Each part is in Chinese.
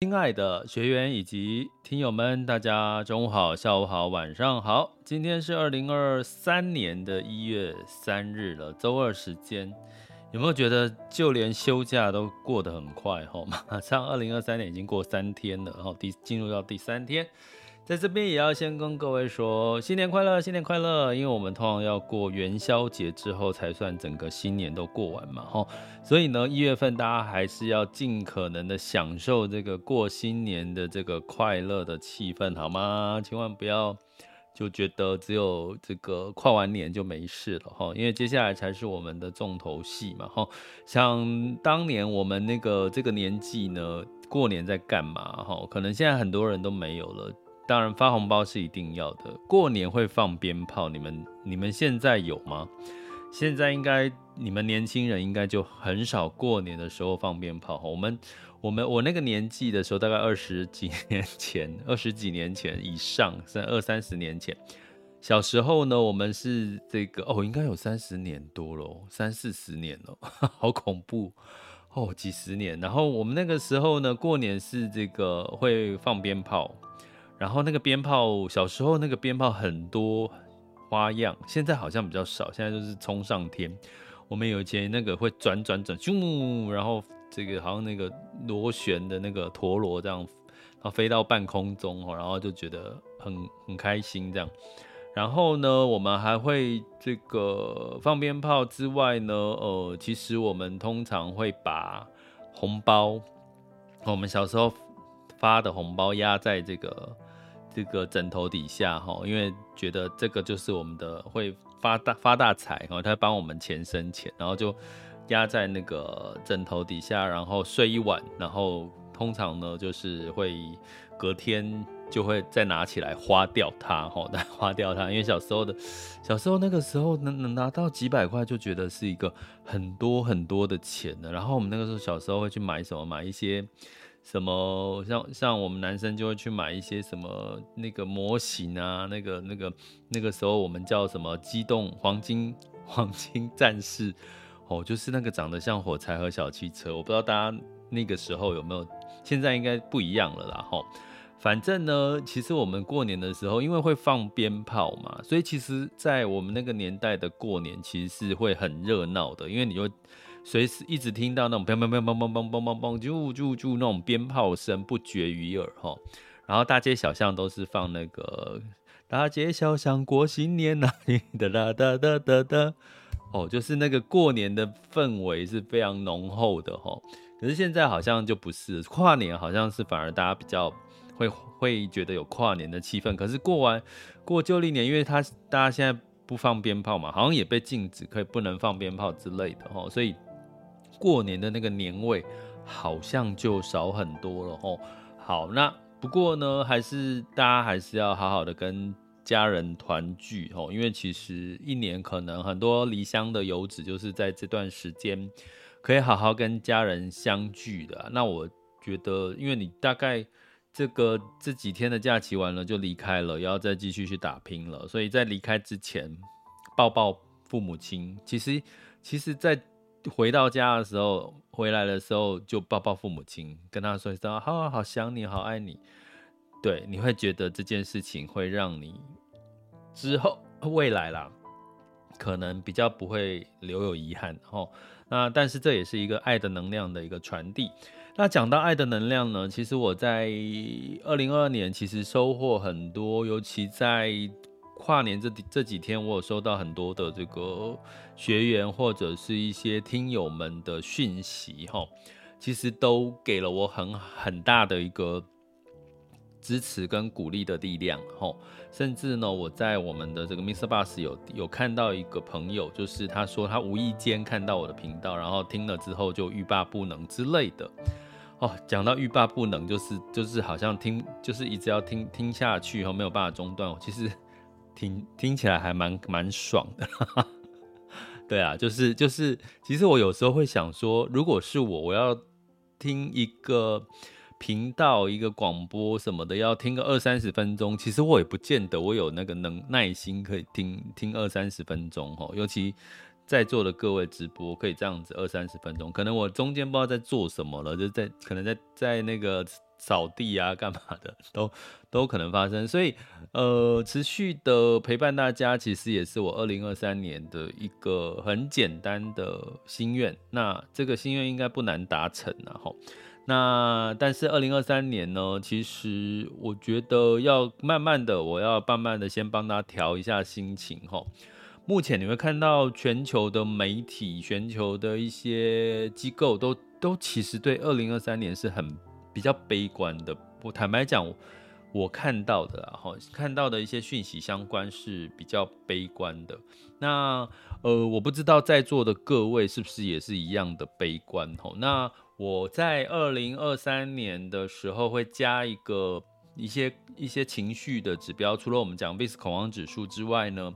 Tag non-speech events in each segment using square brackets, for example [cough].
亲爱的学员以及听友们，大家中午好、下午好、晚上好。今天是二零二三年的一月三日了，周二时间，有没有觉得就连休假都过得很快？哈，[laughs] 马上二零二三年已经过三天了，然后第进入到第三天。在这边也要先跟各位说新年快乐，新年快乐！因为我们通常要过元宵节之后才算整个新年都过完嘛，吼，所以呢，一月份大家还是要尽可能的享受这个过新年的这个快乐的气氛，好吗？千万不要就觉得只有这个跨完年就没事了，哈，因为接下来才是我们的重头戏嘛，吼，像当年我们那个这个年纪呢，过年在干嘛？哈，可能现在很多人都没有了。当然发红包是一定要的，过年会放鞭炮，你们你们现在有吗？现在应该你们年轻人应该就很少过年的时候放鞭炮。我们我们我那个年纪的时候，大概二十几年前，[laughs] 二十几年前以上，三二三十年前，小时候呢，我们是这个哦，应该有三十年多了，三四十年了，[laughs] 好恐怖哦，几十年。然后我们那个时候呢，过年是这个会放鞭炮。然后那个鞭炮，小时候那个鞭炮很多花样，现在好像比较少，现在就是冲上天。我们有以前那个会转转转，咻，然后这个好像那个螺旋的那个陀螺这样，然后飞到半空中哦，然后就觉得很很开心这样。然后呢，我们还会这个放鞭炮之外呢，呃，其实我们通常会把红包，我们小时候发的红包压在这个。这个枕头底下哈，因为觉得这个就是我们的会发大发大财哈，他帮我们钱生钱，然后就压在那个枕头底下，然后睡一晚，然后通常呢就是会隔天就会再拿起来花掉它哈，再花掉它，因为小时候的小时候那个时候能能拿到几百块就觉得是一个很多很多的钱的，然后我们那个时候小时候会去买什么，买一些。什么像像我们男生就会去买一些什么那个模型啊，那个那个那个时候我们叫什么机动黄金黄金战士哦，就是那个长得像火柴盒小汽车，我不知道大家那个时候有没有，现在应该不一样了啦吼。反正呢，其实我们过年的时候，因为会放鞭炮嘛，所以其实在我们那个年代的过年，其实是会很热闹的，因为你就。随时一直听到那种砰砰砰砰砰砰砰砰砰就就就那种鞭炮声不绝于耳哈，然后大街小巷都是放那个大街小巷过新年呐，哒哒哒哒哒哒，哦，就是那个过年的氛围是非常浓厚的哈。可是现在好像就不是跨年，好像是反而大家比较会会觉得有跨年的气氛。可是过完过旧历年，因为他大家现在不放鞭炮嘛，好像也被禁止可以不能放鞭炮之类的哈，所以。过年的那个年味好像就少很多了哦。好，那不过呢，还是大家还是要好好的跟家人团聚哦，因为其实一年可能很多离乡的游子就是在这段时间可以好好跟家人相聚的。那我觉得，因为你大概这个这几天的假期完了就离开了，要再继续去打拼了。所以在离开之前，抱抱父母亲。其实，其实，在回到家的时候，回来的时候就抱抱父母亲，跟他说一声“好好想你，好爱你”。对，你会觉得这件事情会让你之后未来啦，可能比较不会留有遗憾哦。那但是这也是一个爱的能量的一个传递。那讲到爱的能量呢，其实我在二零二二年其实收获很多，尤其在跨年这这几天，我有收到很多的这个学员或者是一些听友们的讯息哈，其实都给了我很很大的一个。支持跟鼓励的力量，吼，甚至呢，我在我们的这个 Mr. Bus 有有看到一个朋友，就是他说他无意间看到我的频道，然后听了之后就欲罢不能之类的，哦，讲到欲罢不能，就是就是好像听就是一直要听听下去，然后没有办法中断，其实听听起来还蛮蛮爽的，哈哈，对啊，就是就是，其实我有时候会想说，如果是我，我要听一个。频道一个广播什么的，要听个二三十分钟，其实我也不见得我有那个能耐心可以听听二三十分钟哦。尤其在座的各位直播可以这样子二三十分钟，可能我中间不知道在做什么了，就在可能在在那个扫地啊干嘛的，都都可能发生。所以呃，持续的陪伴大家，其实也是我二零二三年的一个很简单的心愿。那这个心愿应该不难达成啊哈。那但是二零二三年呢，其实我觉得要慢慢的，我要慢慢的先帮他调一下心情哈。目前你会看到全球的媒体、全球的一些机构都都其实对二零二三年是很比较悲观的。我坦白讲，我看到的哈，看到的一些讯息相关是比较悲观的。那呃，我不知道在座的各位是不是也是一样的悲观哈？那我在二零二三年的时候会加一个一些一些情绪的指标，除了我们讲 VIX 恐慌指数之外呢，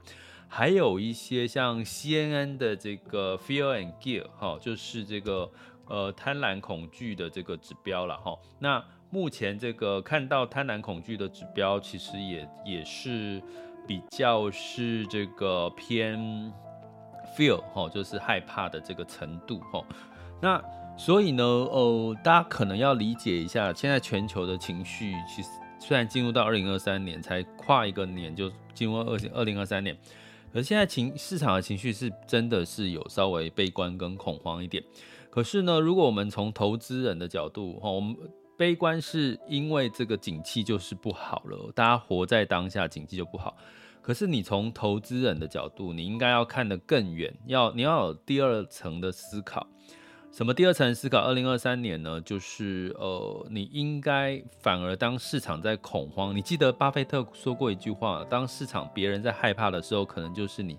还有一些像 CNN 的这个 Fear and Gear 哈，就是这个呃贪婪恐惧的这个指标了哈。那目前这个看到贪婪恐惧的指标，其实也也是比较是这个偏 Fear 哈，就是害怕的这个程度哈。那所以呢，呃，大家可能要理解一下，现在全球的情绪其实虽然进入到二零二三年才跨一个年就进入二二零二三年，可是现在情市场的情绪是真的是有稍微悲观跟恐慌一点。可是呢，如果我们从投资人的角度，哈，我们悲观是因为这个景气就是不好了，大家活在当下，景气就不好。可是你从投资人的角度，你应该要看得更远，要你要有第二层的思考。什么第二层思考？二零二三年呢，就是呃，你应该反而当市场在恐慌，你记得巴菲特说过一句话：当市场别人在害怕的时候，可能就是你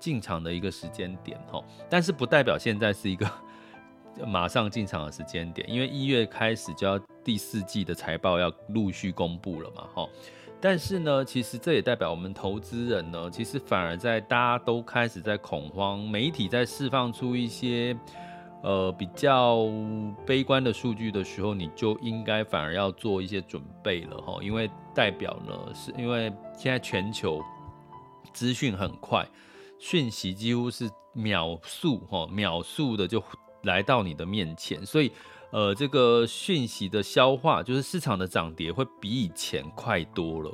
进场的一个时间点哈。但是不代表现在是一个马上进场的时间点，因为一月开始就要第四季的财报要陆续公布了嘛哈。但是呢，其实这也代表我们投资人呢，其实反而在大家都开始在恐慌，媒体在释放出一些。呃，比较悲观的数据的时候，你就应该反而要做一些准备了哈，因为代表呢，是因为现在全球资讯很快，讯息几乎是秒速哈，秒速的就来到你的面前，所以呃，这个讯息的消化，就是市场的涨跌会比以前快多了。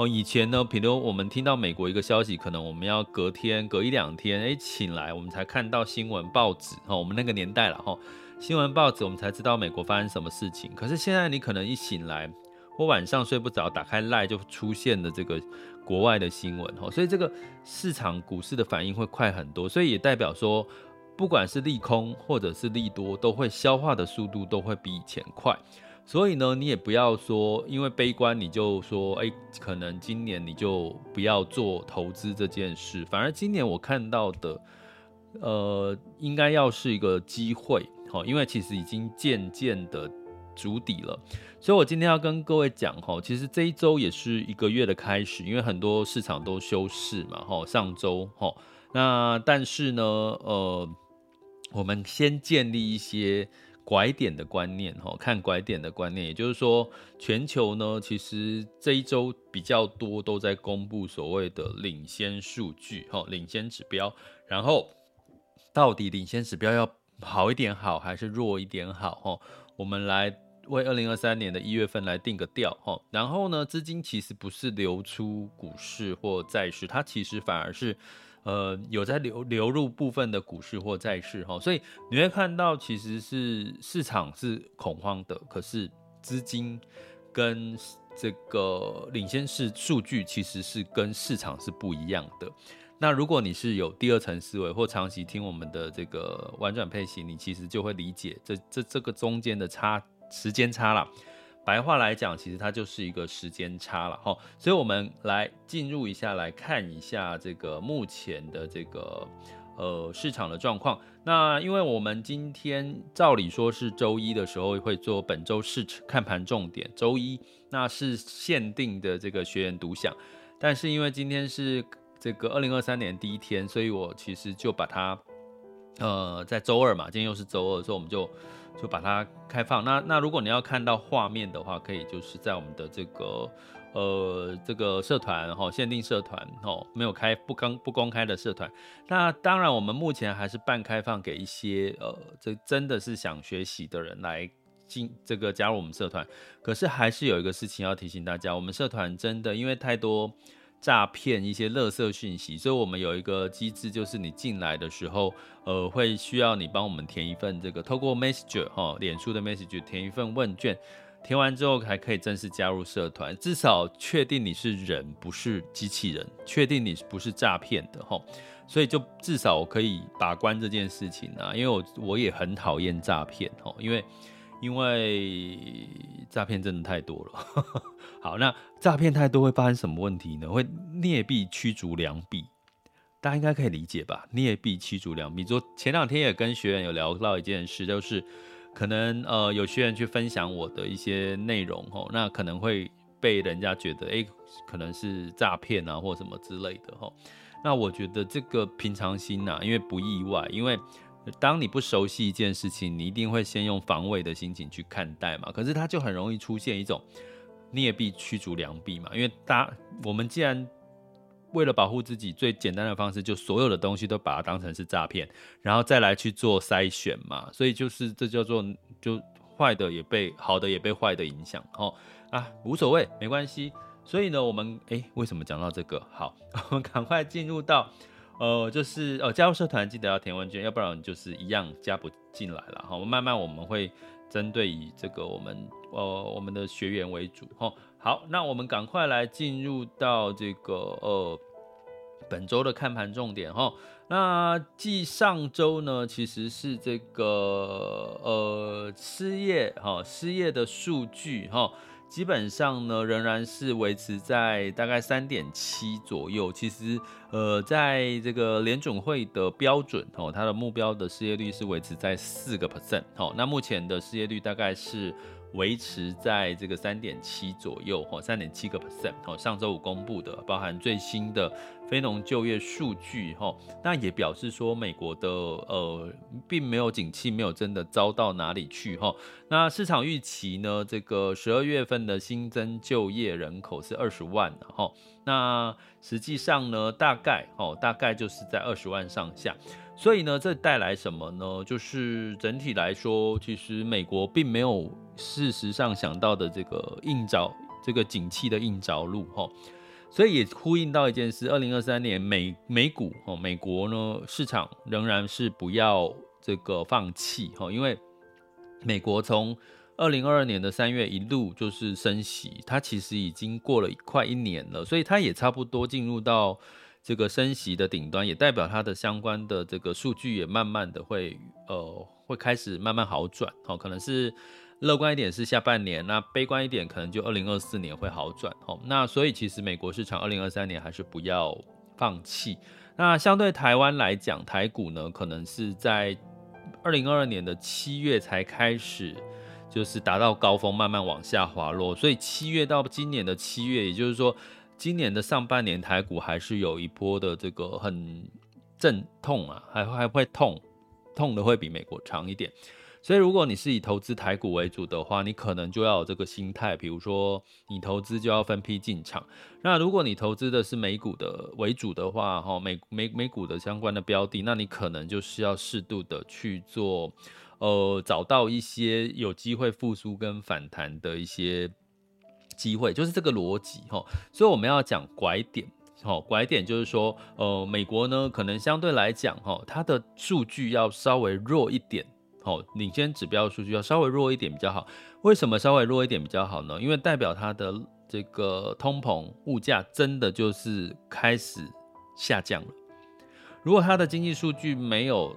哦，以前呢，比如我们听到美国一个消息，可能我们要隔天、隔一两天，哎，醒来我们才看到新闻报纸。哈，我们那个年代了，哈，新闻报纸我们才知道美国发生什么事情。可是现在你可能一醒来，我晚上睡不着，打开 LINE 就出现了这个国外的新闻。哈，所以这个市场股市的反应会快很多。所以也代表说，不管是利空或者是利多，都会消化的速度都会比以前快。所以呢，你也不要说，因为悲观你就说，哎，可能今年你就不要做投资这件事。反而今年我看到的，呃，应该要是一个机会，哈，因为其实已经渐渐的筑底了。所以我今天要跟各位讲，哈，其实这一周也是一个月的开始，因为很多市场都休市嘛，哈，上周，哈，那但是呢，呃，我们先建立一些。拐点的观念哈，看拐点的观念，也就是说，全球呢，其实这一周比较多都在公布所谓的领先数据哈，领先指标，然后到底领先指标要好一点好，还是弱一点好哈？我们来为二零二三年的一月份来定个调哈，然后呢，资金其实不是流出股市或债市，它其实反而是。呃，有在流流入部分的股市或债市哈，所以你会看到其实是市场是恐慌的，可是资金跟这个领先市数据其实是跟市场是不一样的。那如果你是有第二层思维或长期听我们的这个玩转配型，你其实就会理解这这这个中间的差时间差了。白话来讲，其实它就是一个时间差了哈，所以我们来进入一下，来看一下这个目前的这个呃市场的状况。那因为我们今天照理说是周一的时候会做本周市看盘重点，周一那是限定的这个学员独享，但是因为今天是这个二零二三年第一天，所以我其实就把它呃在周二嘛，今天又是周二，所以我们就。就把它开放。那那如果你要看到画面的话，可以就是在我们的这个呃这个社团哈，限定社团哈，没有开不公不公开的社团。那当然，我们目前还是半开放给一些呃这真的是想学习的人来进这个加入我们社团。可是还是有一个事情要提醒大家，我们社团真的因为太多。诈骗一些垃圾讯息，所以我们有一个机制，就是你进来的时候，呃，会需要你帮我们填一份这个，透过 Messenger 哈，脸书的 Messenger 填一份问卷，填完之后还可以正式加入社团，至少确定你是人，不是机器人，确定你不是诈骗的哈，所以就至少我可以把关这件事情啊，因为我我也很讨厌诈骗哈，因为。因为诈骗真的太多了。[laughs] 好，那诈骗太多会发生什么问题呢？会劣币驱逐良币，大家应该可以理解吧？劣币驱逐良币。就前两天也跟学员有聊到一件事，就是可能呃有学员去分享我的一些内容吼，那可能会被人家觉得哎、可能是诈骗啊或什么之类的吼。那我觉得这个平常心呐，因为不意外，因为。当你不熟悉一件事情，你一定会先用防卫的心情去看待嘛。可是它就很容易出现一种劣币驱逐良币嘛。因为大我们既然为了保护自己，最简单的方式就所有的东西都把它当成是诈骗，然后再来去做筛选嘛。所以就是这叫做就坏的也被好的也被坏的影响哦啊，无所谓，没关系。所以呢，我们诶，为什么讲到这个？好，[laughs] 我们赶快进入到。呃，就是呃，加入社团记得要填问卷，要不然就是一样加不进来了。好，慢慢我们会针对以这个我们呃我们的学员为主。哈，好，那我们赶快来进入到这个呃本周的看盘重点。哈，那继上周呢，其实是这个呃失业哈失业的数据哈。基本上呢，仍然是维持在大概三点七左右。其实，呃，在这个联准会的标准哦，它的目标的失业率是维持在四个 percent。好，那目前的失业率大概是。维持在这个三点七左右，哈，三点七个 percent，哈，上周五公布的，包含最新的非农就业数据，哈，那也表示说美国的呃并没有景气，没有真的糟到哪里去，哈，那市场预期呢，这个十二月份的新增就业人口是二十万，哈，那实际上呢，大概，哦，大概就是在二十万上下。所以呢，这带来什么呢？就是整体来说，其实美国并没有事实上想到的这个硬着这个景气的硬着陆哈。所以也呼应到一件事：二零二三年美美股哦，美国呢市场仍然是不要这个放弃哈，因为美国从二零二二年的三月一路就是升息，它其实已经过了快一年了，所以它也差不多进入到。这个升息的顶端，也代表它的相关的这个数据也慢慢的会呃会开始慢慢好转，好，可能是乐观一点是下半年，那悲观一点可能就二零二四年会好转，哦，那所以其实美国市场二零二三年还是不要放弃。那相对台湾来讲，台股呢可能是在二零二二年的七月才开始就是达到高峰，慢慢往下滑落，所以七月到今年的七月，也就是说。今年的上半年台股还是有一波的这个很阵痛啊，还还会痛，痛的会比美国长一点。所以如果你是以投资台股为主的话，你可能就要有这个心态，比如说你投资就要分批进场。那如果你投资的是美股的为主的话，哈，美美美股的相关的标的，那你可能就是要适度的去做，呃，找到一些有机会复苏跟反弹的一些机会，就是这个逻辑哈。所以我们要讲拐点，哈，拐点就是说，呃，美国呢可能相对来讲，哈，它的数据要稍微弱一点，好，领先指标数据要稍微弱一点比较好。为什么稍微弱一点比较好呢？因为代表它的这个通膨物价真的就是开始下降了。如果它的经济数据没有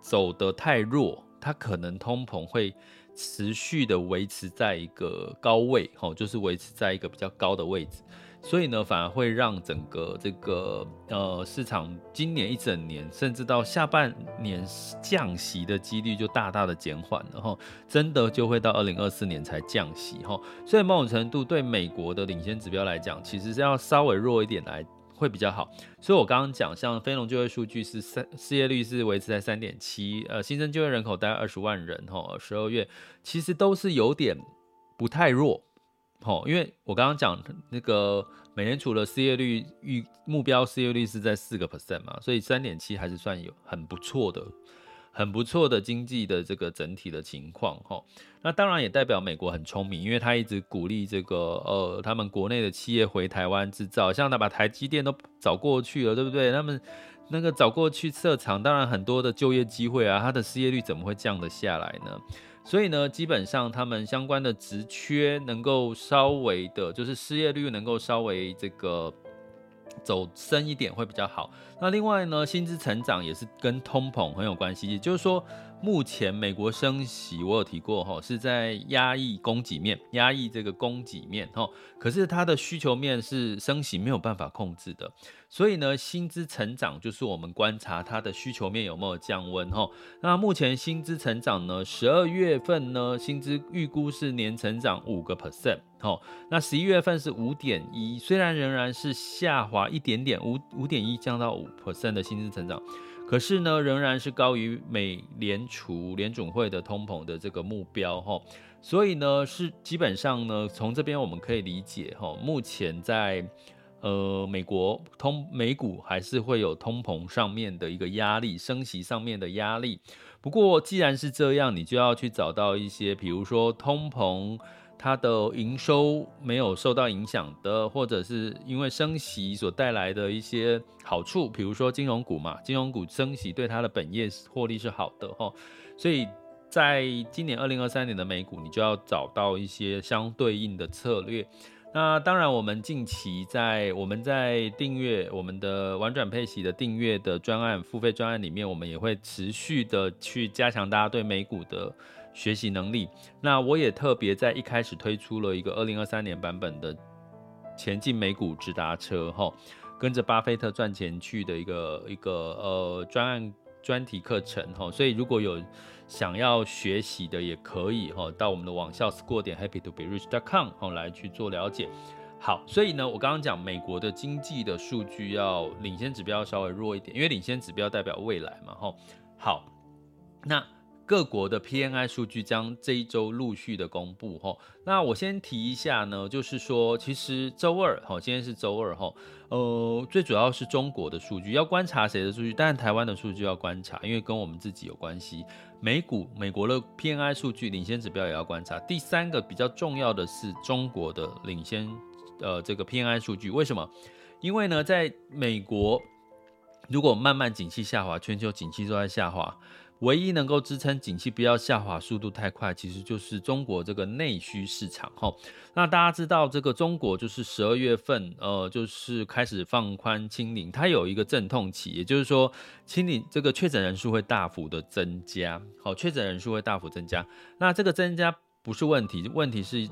走得太弱，它可能通膨会持续的维持在一个高位，吼，就是维持在一个比较高的位置。所以呢，反而会让整个这个呃市场今年一整年，甚至到下半年降息的几率就大大的减缓了哈，真的就会到二零二四年才降息哈。所以某种程度对美国的领先指标来讲，其实是要稍微弱一点来会比较好。所以我刚刚讲，像非农就业数据是三，失业率是维持在三点七，呃，新增就业人口大概二十万人哦，十二月其实都是有点不太弱。哦，因为我刚刚讲那个美联储的失业率预目标失业率是在四个 percent 嘛，所以三点七还是算有很不错的、很不错的经济的这个整体的情况哈。那当然也代表美国很聪明，因为他一直鼓励这个呃他们国内的企业回台湾制造，像他把台积电都找过去了，对不对？他们那个找过去设厂，当然很多的就业机会啊，他的失业率怎么会降得下来呢？所以呢，基本上他们相关的职缺能够稍微的，就是失业率能够稍微这个走深一点会比较好。那另外呢，薪资成长也是跟通膨很有关系，也就是说。目前美国升息，我有提过哈，是在压抑供给面，压抑这个供给面哈。可是它的需求面是升息没有办法控制的，所以呢，薪资成长就是我们观察它的需求面有没有降温哈。那目前薪资成长呢，十二月份呢，薪资预估是年成长五个 percent 哈。那十一月份是五点一，虽然仍然是下滑一点点，五五点一降到五 percent 的薪资成长。可是呢，仍然是高于美联储联准会的通膨的这个目标哈，所以呢，是基本上呢，从这边我们可以理解哈，目前在呃美国通美股还是会有通膨上面的一个压力，升息上面的压力。不过既然是这样，你就要去找到一些，比如说通膨。它的营收没有受到影响的，或者是因为升息所带来的一些好处，比如说金融股嘛，金融股升息对它的本业获利是好的哈，所以在今年二零二三年的美股，你就要找到一些相对应的策略。那当然，我们近期在我们在订阅我们的玩转配息的订阅的专案付费专案里面，我们也会持续的去加强大家对美股的。学习能力，那我也特别在一开始推出了一个二零二三年版本的前进美股直达车哈，跟着巴菲特赚钱去的一个一个呃专案专题课程哈，所以如果有想要学习的也可以哈，到我们的网校 score 点 happy to be rich dot com 哈来去做了解。好，所以呢，我刚刚讲美国的经济的数据要领先指标稍微弱一点，因为领先指标代表未来嘛哈。好，那。各国的 PMI 数据将这一周陆续的公布哈，那我先提一下呢，就是说其实周二哈，今天是周二哈，呃，最主要是中国的数据要观察谁的数据，当然台湾的数据要观察，因为跟我们自己有关系。美股美国的 P N I 数据领先指标也要观察。第三个比较重要的是中国的领先呃这个 P N I 数据，为什么？因为呢，在美国如果慢慢景气下滑，全球景气都在下滑。唯一能够支撑景气不要下滑速度太快，其实就是中国这个内需市场哈。那大家知道，这个中国就是十二月份，呃，就是开始放宽清零，它有一个阵痛期，也就是说，清零这个确诊人数会大幅的增加，好，确诊人数会大幅增加。那这个增加不是问题，问题是。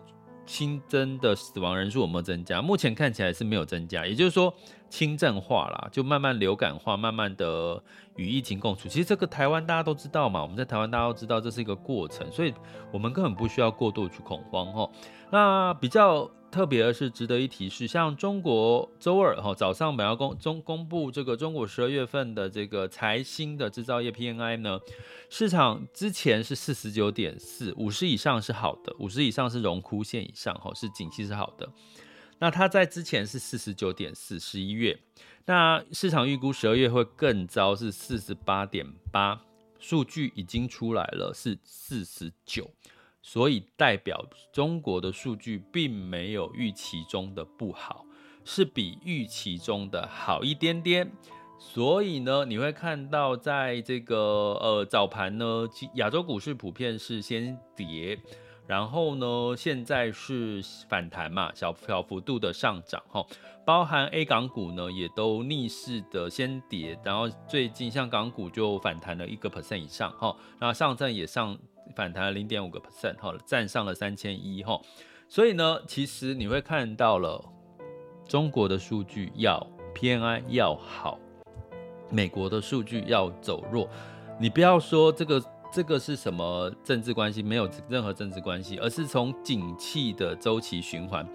新增的死亡人数有没有增加？目前看起来是没有增加，也就是说轻症化啦，就慢慢流感化，慢慢的与疫情共处。其实这个台湾大家都知道嘛，我们在台湾大家都知道这是一个过程，所以我们根本不需要过度去恐慌哈。那比较特别是值得一提是，像中国周二哈早上本要公中公布这个中国十二月份的这个财新的制造业 PMI 呢，市场之前是四十九点四，五十以上是好的，五十以上是荣枯线以上哈，是景气是好的。那它在之前是四十九点四，十一月，那市场预估十二月会更糟，是四十八点八，数据已经出来了，是四十九。所以代表中国的数据并没有预期中的不好，是比预期中的好一点点。所以呢，你会看到在这个呃早盘呢，亚洲股市普遍是先跌，然后呢现在是反弹嘛，小小幅度的上涨哈，包含 A 港股呢也都逆势的先跌，然后最近像港股就反弹了一个 percent 以上哈，那上证也上。反弹了零点五个 percent，哈，站上了三千一，哈，所以呢，其实你会看到了中国的数据要 PMI 要好，美国的数据要走弱，你不要说这个这个是什么政治关系，没有任何政治关系，而是从景气的周期循环，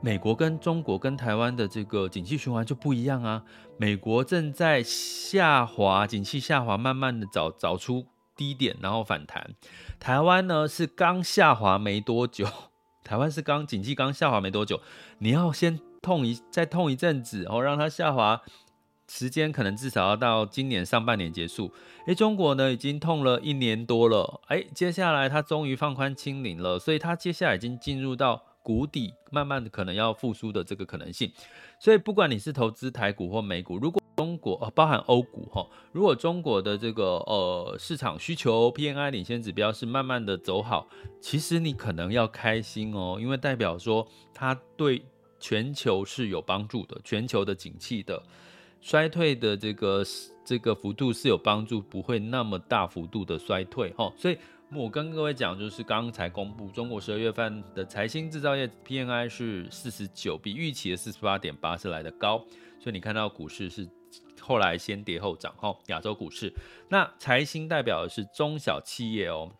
美国跟中国跟台湾的这个景气循环就不一样啊，美国正在下滑，景气下滑，慢慢的找找出。低点，然后反弹。台湾呢是刚下滑没多久，台湾是刚景气刚下滑没多久，你要先痛一再痛一阵子，然后让它下滑时间可能至少要到今年上半年结束。诶，中国呢已经痛了一年多了，诶，接下来它终于放宽清零了，所以它接下来已经进入到谷底，慢慢的可能要复苏的这个可能性。所以不管你是投资台股或美股，如果中国呃，包含欧股哈，如果中国的这个呃市场需求 P N I 领先指标是慢慢的走好，其实你可能要开心哦，因为代表说它对全球是有帮助的，全球的景气的衰退的这个这个幅度是有帮助，不会那么大幅度的衰退哈。所以我跟各位讲，就是刚才公布中国十二月份的财新制造业 P N I 是四十九，比预期的四十八点八是来的高，所以你看到股市是。后来先跌后涨，哈，亚洲股市。那财新代表的是中小企业哦，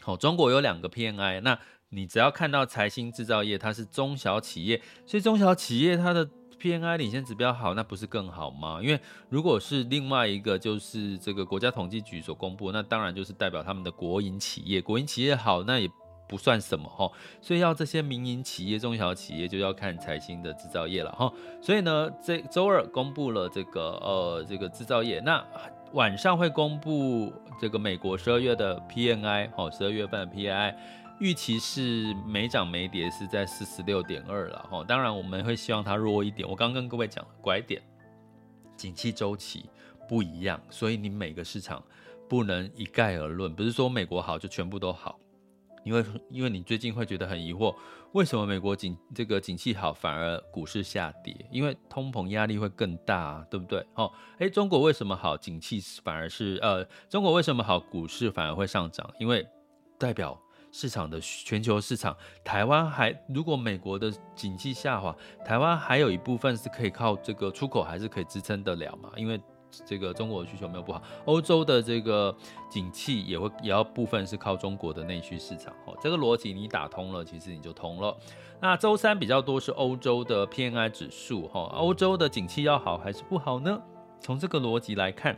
好，中国有两个 PMI，那你只要看到财新制造业，它是中小企业，所以中小企业它的 PMI 领先指标好，那不是更好吗？因为如果是另外一个，就是这个国家统计局所公布，那当然就是代表他们的国营企业，国营企业好，那也。不算什么哈，所以要这些民营企业、中小企业就要看财新的制造业了哈。所以呢，这周二公布了这个呃这个制造业，那晚上会公布这个美国十二月的 PNI 哦，十二月份的 PNI 预期是没涨没跌，是在四十六点二了哈。当然我们会希望它弱一点。我刚跟各位讲拐点，景气周期不一样，所以你每个市场不能一概而论，不是说美国好就全部都好。因为因为你最近会觉得很疑惑，为什么美国景这个景气好，反而股市下跌？因为通膨压力会更大啊，对不对？哦，诶，中国为什么好，景气反而是呃，中国为什么好，股市反而会上涨？因为代表市场的全球市场，台湾还如果美国的景气下滑，台湾还有一部分是可以靠这个出口还是可以支撑得了嘛？因为这个中国的需求没有不好，欧洲的这个景气也会也要部分是靠中国的内需市场哦。这个逻辑你打通了，其实你就通了。那周三比较多是欧洲的 PMI 指数哈，欧洲的景气要好还是不好呢？从这个逻辑来看。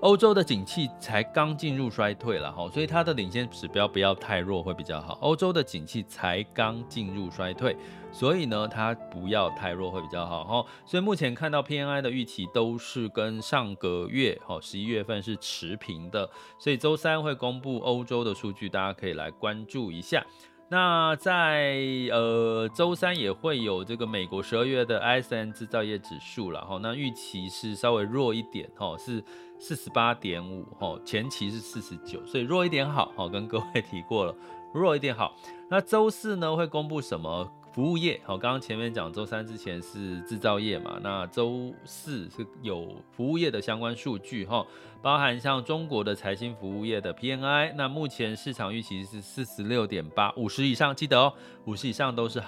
欧洲的景气才刚进入衰退了哈，所以它的领先指标不要太弱会比较好。欧洲的景气才刚进入衰退，所以呢，它不要太弱会比较好哈。所以目前看到 P N I 的预期都是跟上个月哈十一月份是持平的，所以周三会公布欧洲的数据，大家可以来关注一下。那在呃周三也会有这个美国十二月的 ISM 制造业指数了哈，那预期是稍微弱一点哈，是。四十八点五，吼，前期是四十九，所以弱一点好，吼，跟各位 [laughs] 提过了，弱一点好。那周四呢会公布什么服务业？好，刚刚前面讲周三之前是制造业嘛，那周四是有服务业的相关数据，哈，包含像中国的财新服务业的 PMI，那目前市场预期是四十六点八，五十以上记得哦，五十以上都是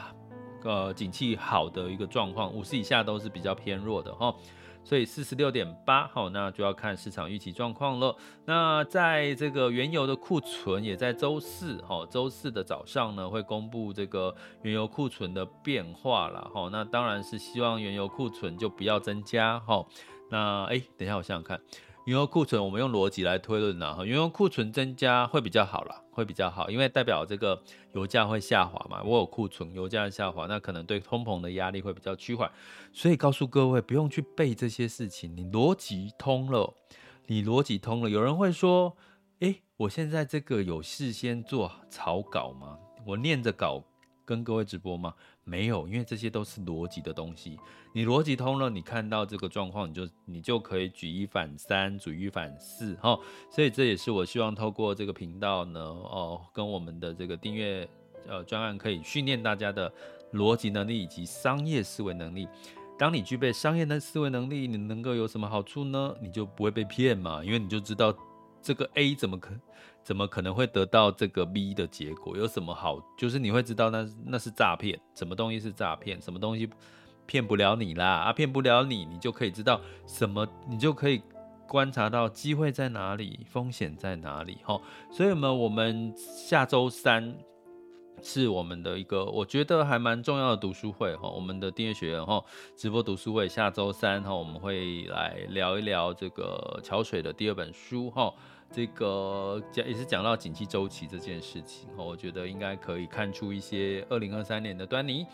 呃景气好的一个状况，五十以下都是比较偏弱的，哈。所以四十六点八，好，那就要看市场预期状况了。那在这个原油的库存也在周四，哈，周四的早上呢会公布这个原油库存的变化了，哈，那当然是希望原油库存就不要增加，哈，那哎，等一下我想想看。原油库存，我们用逻辑来推论呢，哈，原油库存增加会比较好啦，会比较好，因为代表这个油价会下滑嘛。我有库存，油价下滑，那可能对通膨的压力会比较趋缓。所以告诉各位，不用去背这些事情，你逻辑通了，你逻辑通了。有人会说，诶，我现在这个有事先做草稿吗？我念着稿跟各位直播吗？没有，因为这些都是逻辑的东西。你逻辑通了，你看到这个状况，你就你就可以举一反三，举一反四，哈。所以这也是我希望透过这个频道呢，哦，跟我们的这个订阅呃专案，可以训练大家的逻辑能力以及商业思维能力。当你具备商业的思维能力，你能够有什么好处呢？你就不会被骗嘛，因为你就知道这个 A 怎么可。怎么可能会得到这个 B 的结果？有什么好？就是你会知道那那是诈骗，什么东西是诈骗，什么东西骗不了你啦啊，骗不了你，你就可以知道什么，你就可以观察到机会在哪里，风险在哪里。哈，所以呢，我们下周三是我们的一个我觉得还蛮重要的读书会哈，我们的订阅学员哈直播读书会，下周三哈我们会来聊一聊这个桥水的第二本书哈。这个讲也是讲到景气周期这件事情，我觉得应该可以看出一些二零二三年的端倪。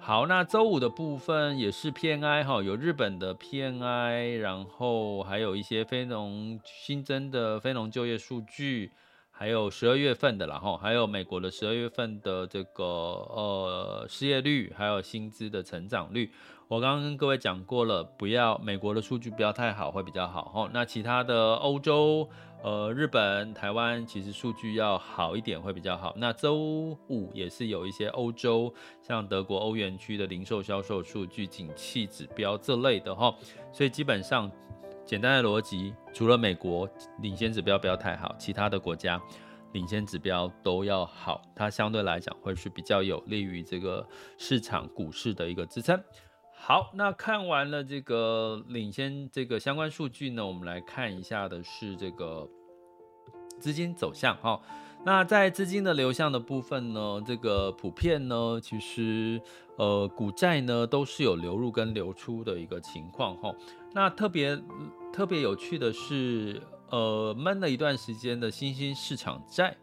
好，那周五的部分也是 PNI 哈，有日本的 PNI，然后还有一些非农新增的非农就业数据，还有十二月份的，然后还有美国的十二月份的这个呃失业率，还有薪资的成长率。我刚刚跟各位讲过了，不要美国的数据不要太好会比较好哈。那其他的欧洲。呃，日本、台湾其实数据要好一点会比较好。那周五也是有一些欧洲，像德国、欧元区的零售销售数据、景气指标这类的哈。所以基本上，简单的逻辑，除了美国领先指标不要太好，其他的国家领先指标都要好，它相对来讲会是比较有利于这个市场股市的一个支撑。好，那看完了这个领先这个相关数据呢，我们来看一下的是这个资金走向哈。那在资金的流向的部分呢，这个普遍呢，其实呃股债呢都是有流入跟流出的一个情况哈。那特别特别有趣的是，呃闷了一段时间的新兴市场债，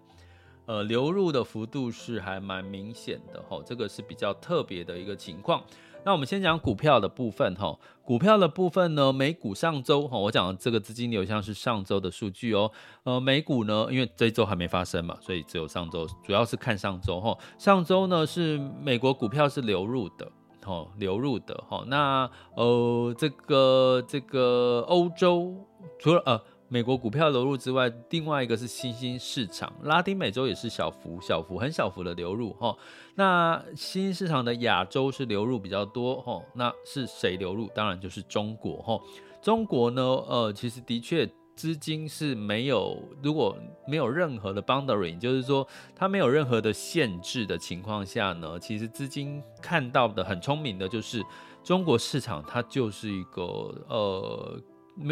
呃流入的幅度是还蛮明显的哈，这个是比较特别的一个情况。那我们先讲股票的部分哈，股票的部分呢，美股上周哈，我讲的这个资金流向是上周的数据哦，呃，美股呢，因为这周还没发生嘛，所以只有上周，主要是看上周哈，上周呢是美国股票是流入的，哦，流入的哈，那呃，这个这个欧洲除了呃。美国股票流入之外，另外一个是新兴市场，拉丁美洲也是小幅、小幅、很小幅的流入哈。那新兴市场的亚洲是流入比较多哈。那是谁流入？当然就是中国哈。中国呢，呃，其实的确资金是没有，如果没有任何的 boundary，就是说它没有任何的限制的情况下呢，其实资金看到的很聪明的就是中国市场，它就是一个呃，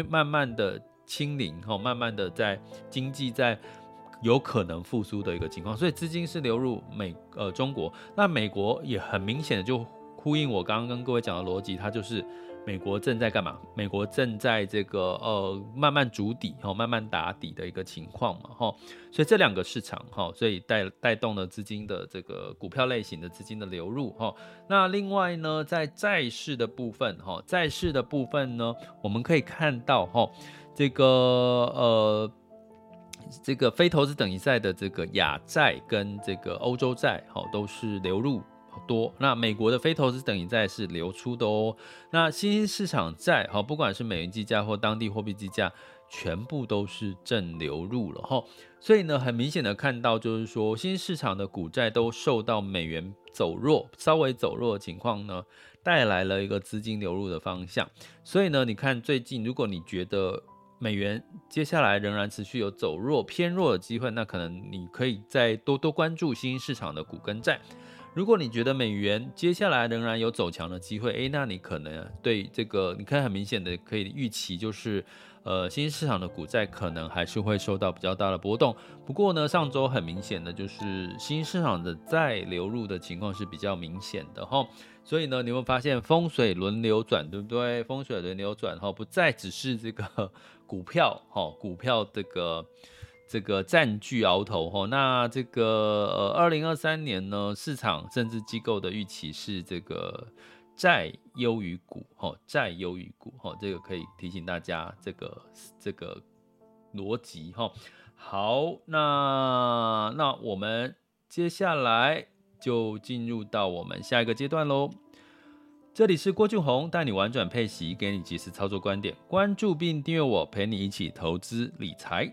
慢慢的。清零哈，慢慢的在经济在有可能复苏的一个情况，所以资金是流入美呃中国，那美国也很明显的就呼应我刚刚跟各位讲的逻辑，它就是美国正在干嘛？美国正在这个呃慢慢筑底哈，慢慢打底的一个情况嘛哈，所以这两个市场哈，所以带带动了资金的这个股票类型的资金的流入哈。那另外呢，在债市的部分哈，债市的部分呢，我们可以看到哈。这个呃，这个非投资等级债的这个亚债跟这个欧洲债，好，都是流入多。那美国的非投资等级债是流出的哦。那新兴市场债，好，不管是美元计价或当地货币计价，全部都是正流入了哈。所以呢，很明显的看到，就是说新兴市场的股债都受到美元走弱，稍微走弱的情况呢，带来了一个资金流入的方向。所以呢，你看最近，如果你觉得美元接下来仍然持续有走弱偏弱的机会，那可能你可以再多多关注新兴市场的股跟债。如果你觉得美元接下来仍然有走强的机会，诶，那你可能对这个，你可以很明显的可以预期就是。呃，新兴市场的股债可能还是会受到比较大的波动。不过呢，上周很明显的就是新兴市场的债流入的情况是比较明显的哈。所以呢，你会发现风水轮流转，对不对？风水轮流转哈，不再只是这个股票哈，股票这个这个占据鳌头哈。那这个呃，二零二三年呢，市场甚至机构的预期是这个。债优于股，哈，债优于股，哈，这个可以提醒大家这个这个逻辑，哈。好，那那我们接下来就进入到我们下一个阶段喽。这里是郭俊宏带你玩转配息，给你及时操作观点，关注并订阅我，陪你一起投资理财。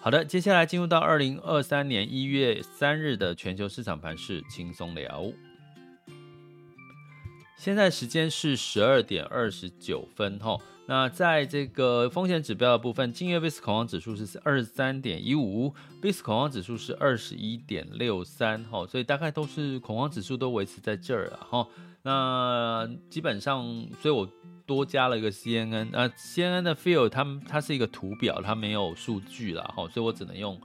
好的，接下来进入到二零二三年一月三日的全球市场盘势轻松聊。现在时间是十二点二十九分哈，那在这个风险指标的部分，今月 VIX 恐慌指数是二十三点一五，VIX 恐慌指数是二十一点六三哈，所以大概都是恐慌指数都维持在这儿了哈。那基本上，所以我多加了一个 CNN 啊，CNN 的 Feel 它它是一个图表，它没有数据了哈，所以我只能用。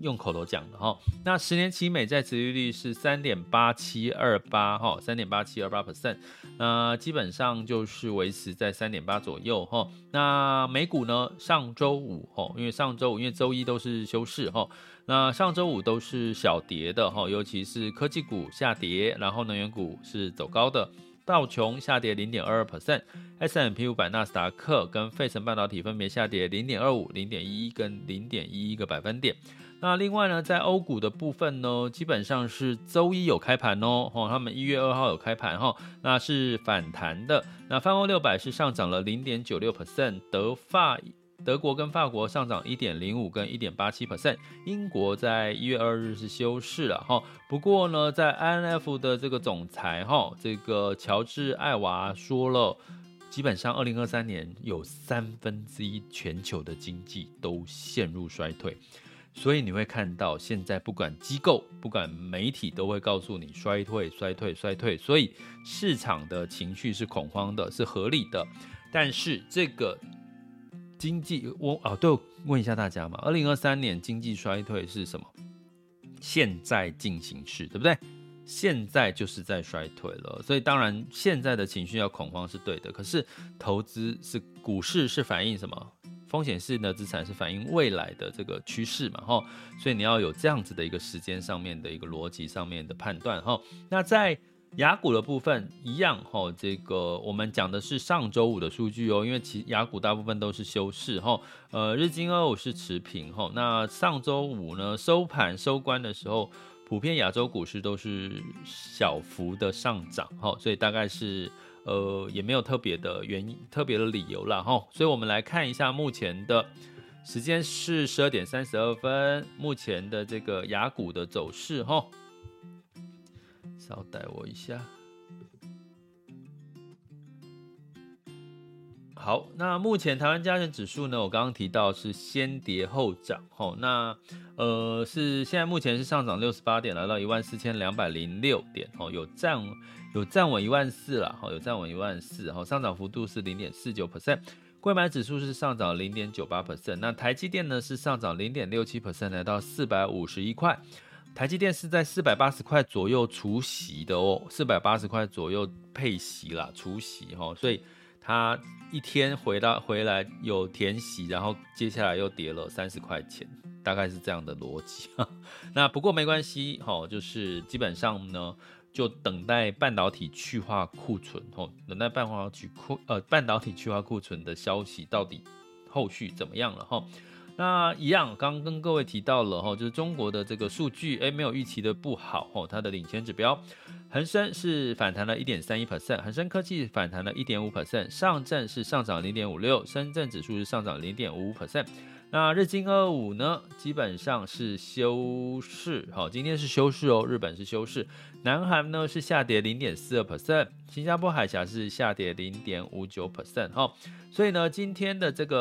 用口头讲的哈，那十年期美债殖利率是三点八七二八哈，三点八七二八 percent，那基本上就是维持在三点八左右哈。那美股呢，上周五哈，因为上周五因为周一都是休市哈，那上周五都是小跌的哈，尤其是科技股下跌，然后能源股是走高的，道琼下跌零点二二 percent，S&P 五百、纳斯达克跟费城半导体分别下跌零点二五、零点一一跟零点一一个百分点。那另外呢，在欧股的部分呢，基本上是周一有开盘哦，哈，他们一月二号有开盘哈，那是反弹的。那泛欧六百是上涨了零点九六 percent，德法德国跟法国上涨一点零五跟一点八七 percent，英国在一月二日是休市了哈。不过呢，在 INF 的这个总裁哈，这个乔治艾娃说了，基本上二零二三年有三分之一全球的经济都陷入衰退。所以你会看到，现在不管机构、不管媒体，都会告诉你衰退、衰退、衰退。所以市场的情绪是恐慌的，是合理的。但是这个经济，我啊，对，问一下大家嘛，二零二三年经济衰退是什么？现在进行式，对不对？现在就是在衰退了。所以当然，现在的情绪要恐慌是对的。可是投资是股市是反映什么？风险性的资产是反映未来的这个趋势嘛，哈，所以你要有这样子的一个时间上面的一个逻辑上面的判断，哈。那在雅股的部分一样，哈，这个我们讲的是上周五的数据哦，因为其雅股大部分都是休市，哈，呃，日经二五是持平，哈。那上周五呢，收盘收官的时候，普遍亚洲股市都是小幅的上涨，哈，所以大概是。呃，也没有特别的原因、特别的理由了哈，所以我们来看一下目前的时间是十二点三十二分，目前的这个雅股的走势哈，稍待我一下。好，那目前台湾加权指数呢，我刚刚提到是先跌后涨哈，那呃是现在目前是上涨六十八点，来到一万四千两百零六点哦，有站。有站稳一万四了，哈，有站稳一万四，哈，上涨幅度是零点四九 percent，柜买指数是上涨零点九八 percent，那台积电呢是上涨零点六七 percent，来到四百五十一块，台积电是在四百八十块左右除息的哦，四百八十块左右配息啦，除息哈，所以它一天回到回来有填息，然后接下来又跌了三十块钱，大概是这样的逻辑，[laughs] 那不过没关系，哈，就是基本上呢。就等待半导体去化库存，吼，等待半导体库呃半导体去化库存的消息到底后续怎么样了，吼。那一样，刚跟各位提到了，吼，就是中国的这个数据，哎，没有预期的不好，吼，它的领先指标，恒生是反弹了一点三一 percent，恒生科技反弹了一点五 percent，上证是上涨零点五六，深圳指数是上涨零点五五 percent。那日经二五呢，基本上是休市，好，今天是休市哦，日本是休市，南韩呢是下跌零点四二 percent，新加坡海峡是下跌零点五九 percent，哈，所以呢，今天的这个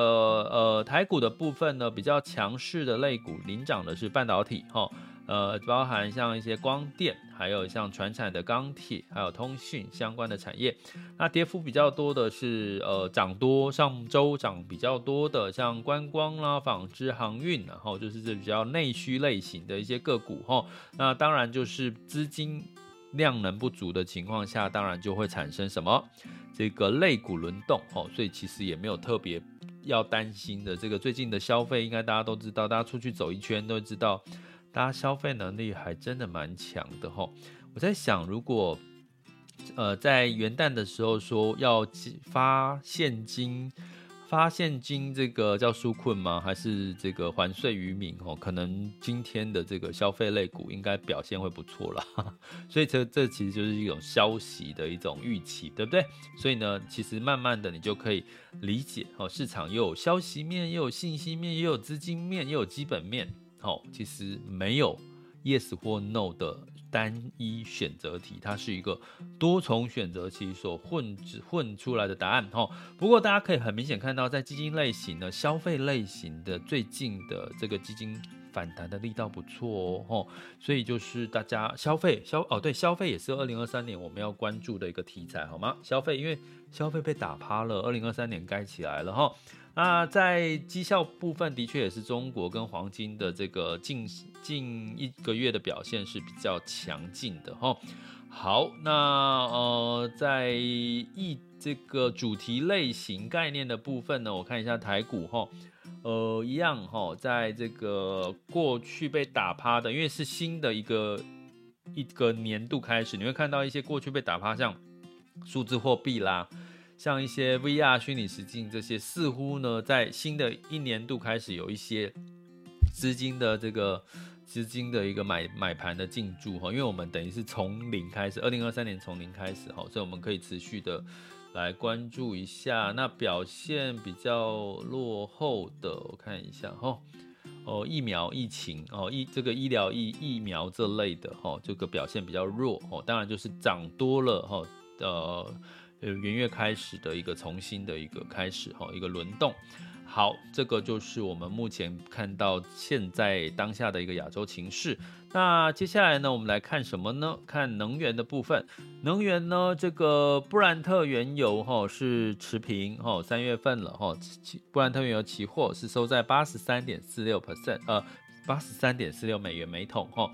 呃台股的部分呢，比较强势的类股领涨的是半导体，哈，呃，包含像一些光电，还有像传产的钢铁，还有通讯相关的产业。那跌幅比较多的是，呃，涨多上周涨比较多的，像观光啦、纺织、航运，然后就是这比较内需类型的一些个股哈。那当然就是资金量能不足的情况下，当然就会产生什么这个类股轮动哦。所以其实也没有特别要担心的。这个最近的消费应该大家都知道，大家出去走一圈都知道。大家消费能力还真的蛮强的齁，我在想，如果呃在元旦的时候说要发现金，发现金这个叫纾困吗？还是这个还税于民？哦，可能今天的这个消费类股应该表现会不错了。[laughs] 所以这这其实就是一种消息的一种预期，对不对？所以呢，其实慢慢的你就可以理解哦，市场又有消息面，又有信息面，又有资金面，又有基本面。好，其实没有 yes 或 no 的单一选择题，它是一个多重选择题所混混出来的答案。哈，不过大家可以很明显看到，在基金类型的消费类型的最近的这个基金反弹的力道不错哦。所以就是大家消费消哦，对，消费也是二零二三年我们要关注的一个题材，好吗？消费因为消费被打趴了，二零二三年该起来了哈。那在绩效部分，的确也是中国跟黄金的这个近近一个月的表现是比较强劲的哈。好，那呃，在一这个主题类型概念的部分呢，我看一下台股哈，呃，一样哈，在这个过去被打趴的，因为是新的一个一个年度开始，你会看到一些过去被打趴，像数字货币啦。像一些 VR 虚拟实境这些，似乎呢，在新的一年度开始有一些资金的这个资金的一个买买盘的进驻哈，因为我们等于是从零开始，二零二三年从零开始哈，所以我们可以持续的来关注一下。那表现比较落后的，我看一下哈，哦，疫苗疫情哦，疫这个医疗疫疫苗这类的哈，这个表现比较弱哦，当然就是涨多了哈，呃。呃，元月开始的一个重新的一个开始哈，一个轮动。好，这个就是我们目前看到现在当下的一个亚洲情势。那接下来呢，我们来看什么呢？看能源的部分。能源呢，这个布兰特原油哈是持平哈，三月份了哈，布兰特原油期货是收在八十三点四六 percent，呃，八十三点四六美元每桶哈。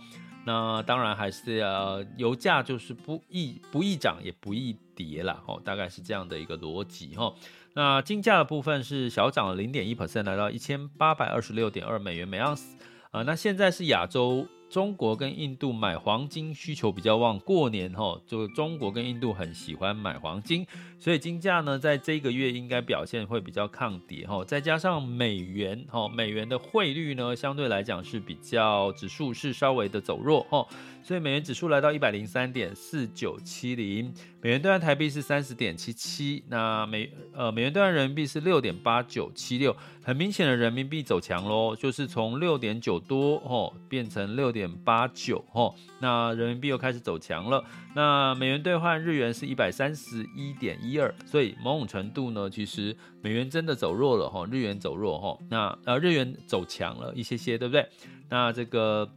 那当然还是要油价就是不易不易涨也不易跌啦，哦，大概是这样的一个逻辑哈。那金价的部分是小涨了零点一 percent，来到一千八百二十六点二美元每盎司啊。那现在是亚洲。中国跟印度买黄金需求比较旺，过年哈，就中国跟印度很喜欢买黄金，所以金价呢，在这个月应该表现会比较抗跌哈。再加上美元哈，美元的汇率呢，相对来讲是比较指数是稍微的走弱哈，所以美元指数来到一百零三点四九七零，美元兑换台币是三十点七七，那美呃美元兑换人民币是六点八九七六，很明显的人民币走强喽，就是从六点九多哦变成六点。点八九吼，那人民币又开始走强了。那美元兑换日元是一百三十一点一二，所以某种程度呢，其实美元真的走弱了哈，日元走弱哈，那呃日元走强了一些些，对不对？那这个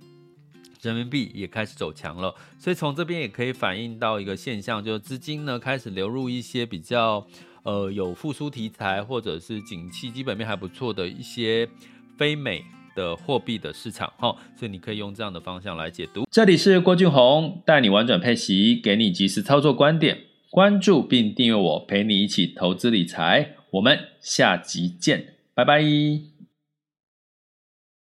人民币也开始走强了，所以从这边也可以反映到一个现象，就是资金呢开始流入一些比较呃有复苏题材或者是景气基本面还不错的一些非美。的货币的市场哈，所以你可以用这样的方向来解读。这里是郭俊宏，带你玩转配息，给你及时操作观点。关注并订阅我，陪你一起投资理财。我们下集见，拜拜。